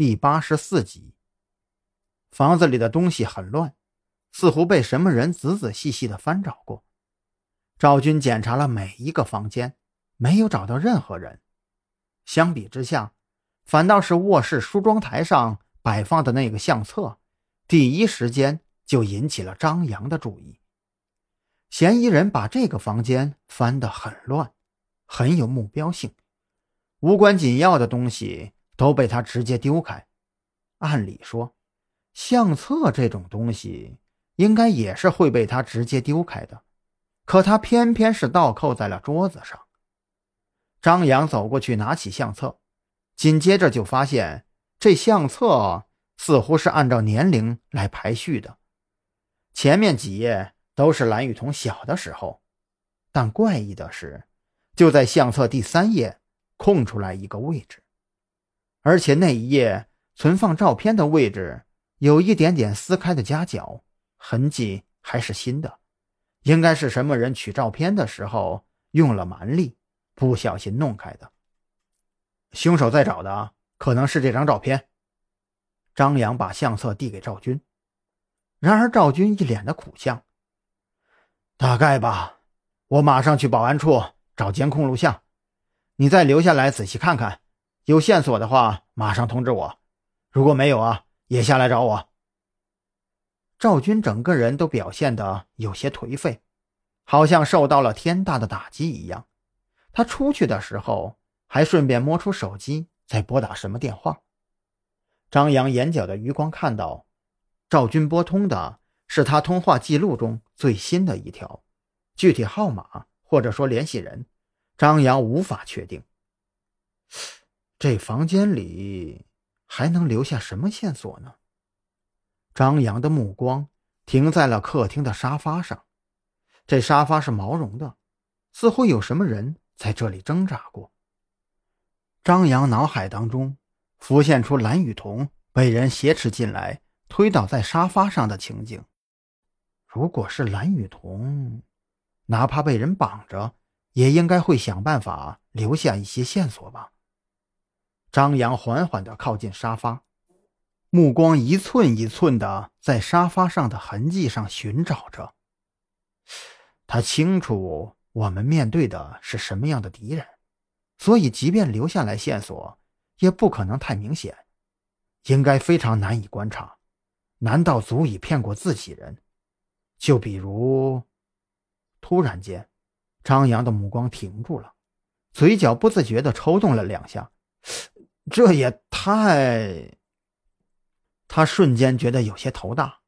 第八十四集。房子里的东西很乱，似乎被什么人仔仔细细的翻找过。赵军检查了每一个房间，没有找到任何人。相比之下，反倒是卧室梳妆台上摆放的那个相册，第一时间就引起了张扬的注意。嫌疑人把这个房间翻得很乱，很有目标性，无关紧要的东西都被他直接丢开。按理说，相册这种东西应该也是会被他直接丢开的，可他偏偏是倒扣在了桌子上。张扬走过去拿起相册，紧接着就发现这相册似乎是按照年龄来排序的，前面几页都是蓝雨桐小的时候，但怪异的是，就在相册第三页空出来一个位置，而且那一页存放照片的位置。有一点点撕开的夹角痕迹，还是新的，应该是什么人取照片的时候用了蛮力，不小心弄开的。凶手在找的可能是这张照片。张扬把相册递给赵军，然而赵军一脸的苦相。大概吧，我马上去保安处找监控录像，你再留下来仔细看看，有线索的话马上通知我，如果没有啊。也下来找我。赵军整个人都表现得有些颓废，好像受到了天大的打击一样。他出去的时候还顺便摸出手机，在拨打什么电话。张扬眼角的余光看到，赵军拨通的是他通话记录中最新的一条，具体号码或者说联系人，张扬无法确定。这房间里。还能留下什么线索呢？张扬的目光停在了客厅的沙发上，这沙发是毛绒的，似乎有什么人在这里挣扎过。张扬脑海当中浮现出蓝雨桐被人挟持进来，推倒在沙发上的情景。如果是蓝雨桐，哪怕被人绑着，也应该会想办法留下一些线索吧。张扬缓缓地靠近沙发，目光一寸一寸地在沙发上的痕迹上寻找着。他清楚我们面对的是什么样的敌人，所以即便留下来线索，也不可能太明显，应该非常难以观察。难道足以骗过自己人？就比如……突然间，张扬的目光停住了，嘴角不自觉地抽动了两下。这也太……他瞬间觉得有些头大。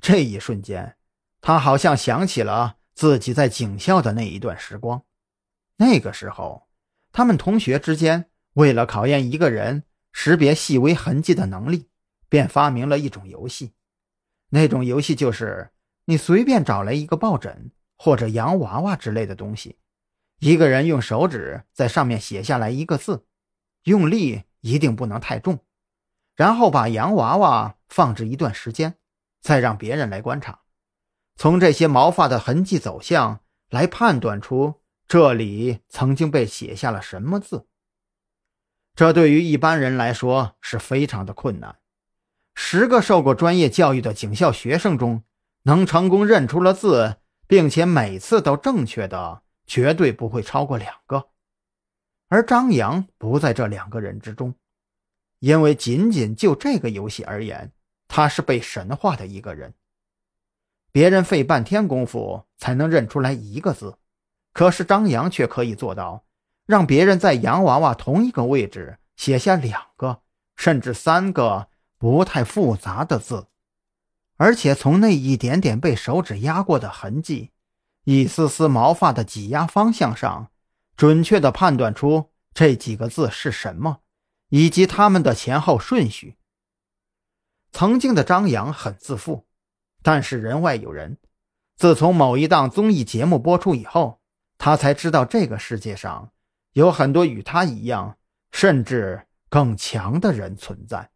这一瞬间，他好像想起了自己在警校的那一段时光。那个时候，他们同学之间为了考验一个人识别细微痕迹的能力，便发明了一种游戏。那种游戏就是，你随便找来一个抱枕或者洋娃娃之类的东西，一个人用手指在上面写下来一个字，用力。一定不能太重，然后把洋娃娃放置一段时间，再让别人来观察，从这些毛发的痕迹走向来判断出这里曾经被写下了什么字。这对于一般人来说是非常的困难。十个受过专业教育的警校学生中，能成功认出了字，并且每次都正确的，绝对不会超过两个。而张扬不在这两个人之中，因为仅仅就这个游戏而言，他是被神化的一个人。别人费半天功夫才能认出来一个字，可是张扬却可以做到，让别人在洋娃娃同一个位置写下两个甚至三个不太复杂的字，而且从那一点点被手指压过的痕迹，一丝丝毛发的挤压方向上。准确地判断出这几个字是什么，以及他们的前后顺序。曾经的张扬很自负，但是人外有人。自从某一档综艺节目播出以后，他才知道这个世界上有很多与他一样，甚至更强的人存在。